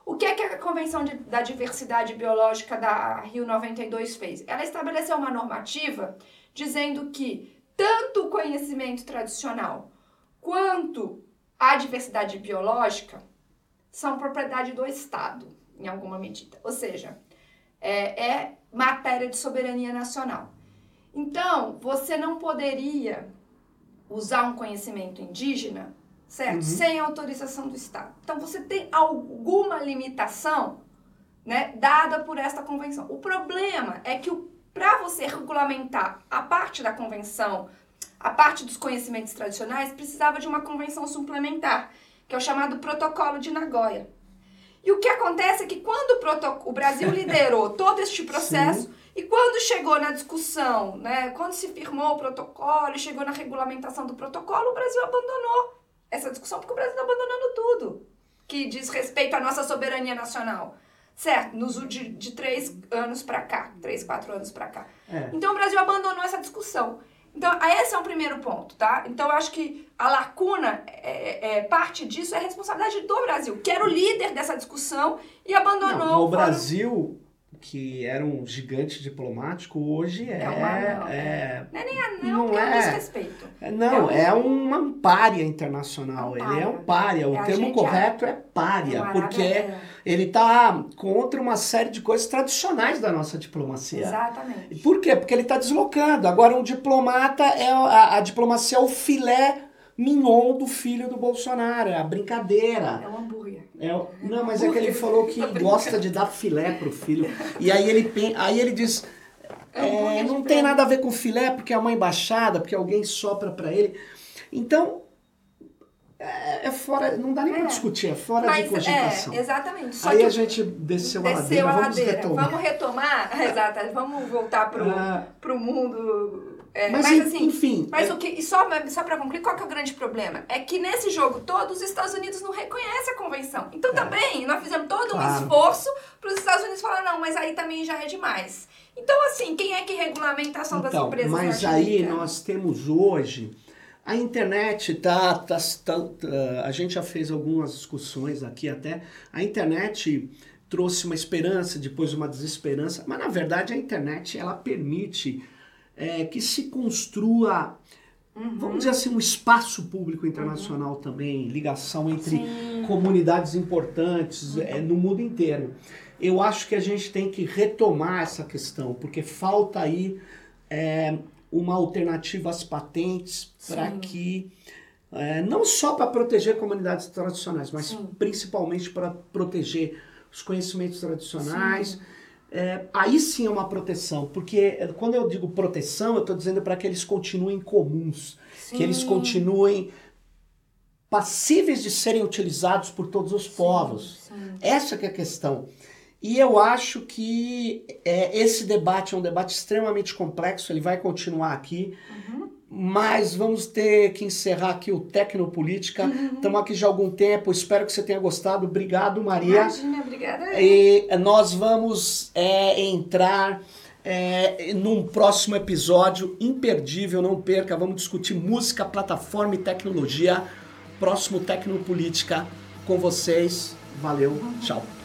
O que é que a Convenção de, da Diversidade Biológica da Rio 92 fez? Ela estabeleceu uma normativa dizendo que tanto o conhecimento tradicional quanto a diversidade biológica são propriedade do Estado, em alguma medida. Ou seja, é, é matéria de soberania nacional. Então, você não poderia usar um conhecimento indígena, certo? Uhum. Sem autorização do Estado. Então, você tem alguma limitação né, dada por esta convenção. O problema é que para você regulamentar a parte da convenção, a parte dos conhecimentos tradicionais, precisava de uma convenção suplementar, que é o chamado Protocolo de Nagoya. E o que acontece é que quando o, o Brasil liderou todo este processo, Sim. e quando chegou na discussão, né, quando se firmou o protocolo e chegou na regulamentação do protocolo, o Brasil abandonou essa discussão, porque o Brasil está abandonando tudo que diz respeito à nossa soberania nacional. Certo, nos, de, de três anos para cá, três, quatro anos para cá. É. Então o Brasil abandonou essa discussão. Então, esse é o primeiro ponto, tá? Então, eu acho que a lacuna, é, é, parte disso é responsabilidade do Brasil, que era o líder dessa discussão e abandonou... Não, o Brasil que era um gigante diplomático, hoje é. É, uma, não, é, não é nem anão, não é, é desrespeito. É, não, é, um, é uma párea internacional. É um ele é um párea. O é, termo correto é párea, porque é. ele está contra uma série de coisas tradicionais da nossa diplomacia. Exatamente. Por quê? Porque ele está deslocando. Agora, um diplomata é a, a diplomacia é o filé mignon do filho do Bolsonaro, é a brincadeira. É um hambúrguer. É, não, mas é que ele falou que gosta de dar filé pro filho. E aí ele, aí ele diz. É, não tem nada a ver com filé, porque é uma embaixada, porque alguém sopra para ele. Então, é, é, fora, não dá nem é. para discutir, é fora Mas, de cogitação. É, exatamente. Só Aí a gente desceu, desceu a ladeira, a vamos ladeira. retomar. Vamos retomar, exato, vamos voltar pro, ah. pro mundo é, mas, mas, assim, enfim. Mas é... o que. E só, só para concluir, qual que é o grande problema? É que nesse jogo todo, os Estados Unidos não reconhecem a convenção. Então é. também nós fizemos todo claro. um esforço para os Estados Unidos falar, não, mas aí também já é demais. Então, assim, quem é que regulamenta a ação então, das empresas? Mas aí nós temos hoje. A internet tá, tá, tá, tá, A gente já fez algumas discussões aqui até. A internet trouxe uma esperança, depois uma desesperança, mas na verdade a internet ela permite é, que se construa, uhum. vamos dizer assim, um espaço público internacional uhum. também, ligação entre Sim. comunidades importantes uhum. é, no mundo inteiro. Eu acho que a gente tem que retomar essa questão, porque falta aí é, uma alternativa às patentes para que. É, não só para proteger comunidades tradicionais, mas Sim. principalmente para proteger os conhecimentos tradicionais. Sim é, aí sim é uma proteção, porque quando eu digo proteção, eu estou dizendo para que eles continuem comuns, sim. que eles continuem passíveis de serem utilizados por todos os sim, povos. Sim. Essa que é a questão. E eu acho que é, esse debate é um debate extremamente complexo, ele vai continuar aqui. Uhum mas vamos ter que encerrar aqui o Tecnopolítica. Estamos uhum. aqui já há algum tempo, espero que você tenha gostado. Obrigado, Maria. Imagina, obrigada. E nós vamos é, entrar é, num próximo episódio imperdível, não perca. Vamos discutir música, plataforma e tecnologia. Próximo Tecnopolítica com vocês. Valeu, uhum. tchau.